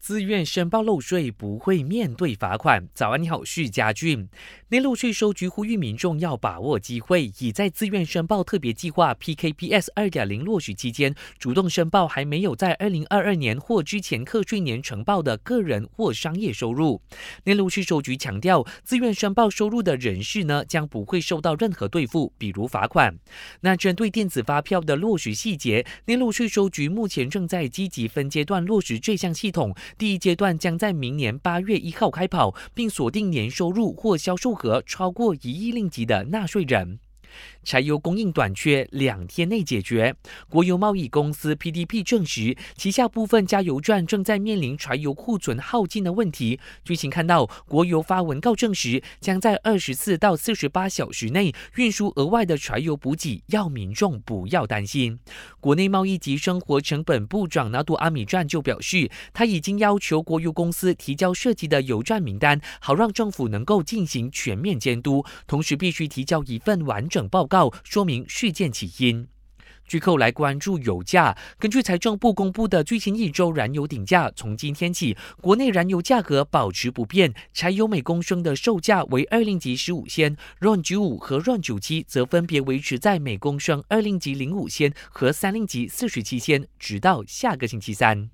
自愿申报漏税不会面对罚款。早安，你好，是家俊。内陆税收局呼吁民众要把握机会，已在自愿申报特别计划 （PKPS 二点零）落实期间，主动申报还没有在二零二二年或之前课税年呈报的个人或商业收入。内陆税收局强调，自愿申报收入的人士呢，将不会受到任何兑付，比如罚款。那针对电子发票的落实细节，内陆税收局目前正在积极分阶段落实这项系统。第一阶段将在明年八月一号开跑，并锁定年收入或销售额超过一亿令吉的纳税人。柴油供应短缺两天内解决。国油贸易公司 PDP 证实，旗下部分加油站正在面临柴油库存耗尽的问题。据前看到，国油发文告证实，将在二十四到四十八小时内运输额外的柴油补给，要民众不要担心。国内贸易及生活成本部长纳杜阿米站就表示，他已经要求国油公司提交涉及的油站名单，好让政府能够进行全面监督，同时必须提交一份完整等报。告说明事件起因。据后来关注油价，根据财政部公布的最新一周燃油顶价，从今天起，国内燃油价格保持不变，柴油每公升的售价为二零级十五仙，RON 九五和 RON 九七则分别维持在每公升二零级零五仙和三零级四十七仙，直到下个星期三。